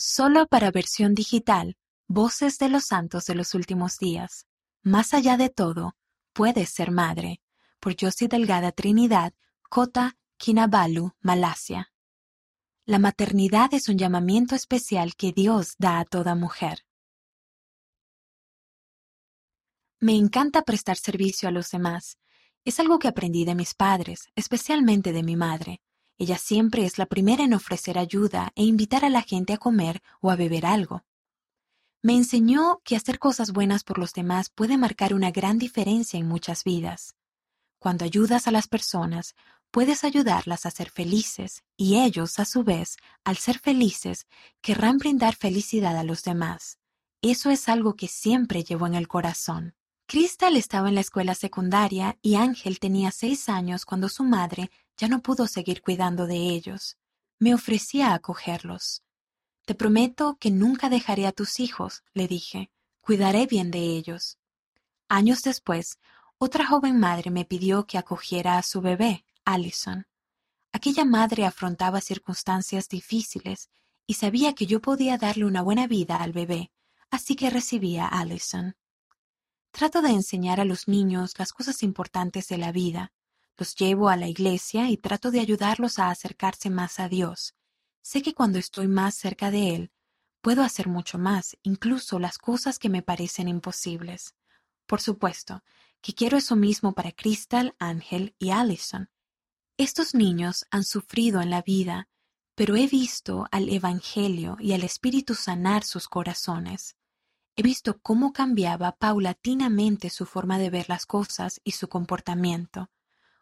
Solo para versión digital, Voces de los Santos de los Últimos Días. Más allá de todo, puedes ser madre. Por Josie Delgada Trinidad, Kota Kinabalu, Malasia. La maternidad es un llamamiento especial que Dios da a toda mujer. Me encanta prestar servicio a los demás. Es algo que aprendí de mis padres, especialmente de mi madre. Ella siempre es la primera en ofrecer ayuda e invitar a la gente a comer o a beber algo. Me enseñó que hacer cosas buenas por los demás puede marcar una gran diferencia en muchas vidas. Cuando ayudas a las personas, puedes ayudarlas a ser felices y ellos, a su vez, al ser felices, querrán brindar felicidad a los demás. Eso es algo que siempre llevo en el corazón. Crystal estaba en la escuela secundaria y Ángel tenía seis años cuando su madre ya no pudo seguir cuidando de ellos. Me ofrecía a acogerlos. Te prometo que nunca dejaré a tus hijos, le dije. Cuidaré bien de ellos. Años después, otra joven madre me pidió que acogiera a su bebé, Allison. Aquella madre afrontaba circunstancias difíciles y sabía que yo podía darle una buena vida al bebé, así que recibí a Allison. Trato de enseñar a los niños las cosas importantes de la vida, los llevo a la iglesia y trato de ayudarlos a acercarse más a Dios. Sé que cuando estoy más cerca de Él, puedo hacer mucho más, incluso las cosas que me parecen imposibles. Por supuesto, que quiero eso mismo para Crystal, Ángel y Allison. Estos niños han sufrido en la vida, pero he visto al Evangelio y al Espíritu sanar sus corazones. He visto cómo cambiaba paulatinamente su forma de ver las cosas y su comportamiento.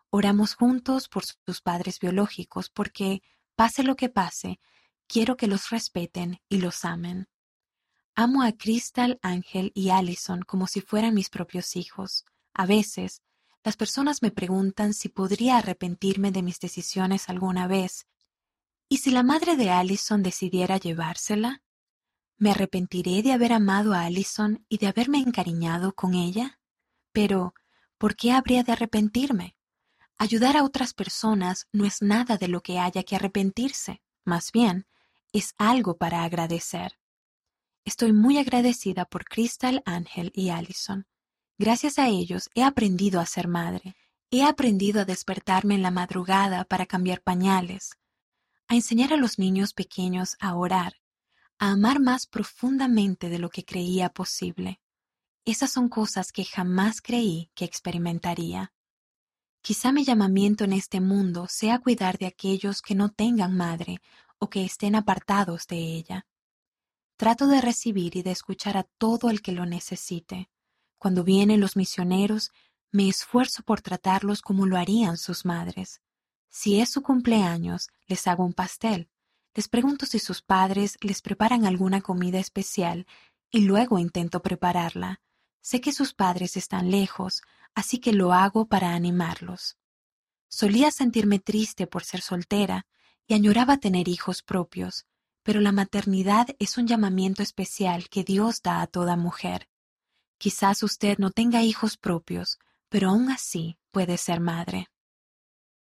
Oramos juntos por sus padres biológicos porque, pase lo que pase, quiero que los respeten y los amen. Amo a Crystal, Ángel y Allison como si fueran mis propios hijos. A veces, las personas me preguntan si podría arrepentirme de mis decisiones alguna vez. ¿Y si la madre de Allison decidiera llevársela? ¿Me arrepentiré de haber amado a Allison y de haberme encariñado con ella? Pero, ¿por qué habría de arrepentirme? Ayudar a otras personas no es nada de lo que haya que arrepentirse, más bien, es algo para agradecer. Estoy muy agradecida por Crystal, Ángel y Allison. Gracias a ellos he aprendido a ser madre. He aprendido a despertarme en la madrugada para cambiar pañales, a enseñar a los niños pequeños a orar, a amar más profundamente de lo que creía posible. Esas son cosas que jamás creí que experimentaría. Quizá mi llamamiento en este mundo sea cuidar de aquellos que no tengan madre o que estén apartados de ella. Trato de recibir y de escuchar a todo el que lo necesite. Cuando vienen los misioneros, me esfuerzo por tratarlos como lo harían sus madres. Si es su cumpleaños, les hago un pastel. Les pregunto si sus padres les preparan alguna comida especial y luego intento prepararla. Sé que sus padres están lejos, así que lo hago para animarlos. Solía sentirme triste por ser soltera y añoraba tener hijos propios, pero la maternidad es un llamamiento especial que Dios da a toda mujer. Quizás usted no tenga hijos propios, pero aún así puede ser madre.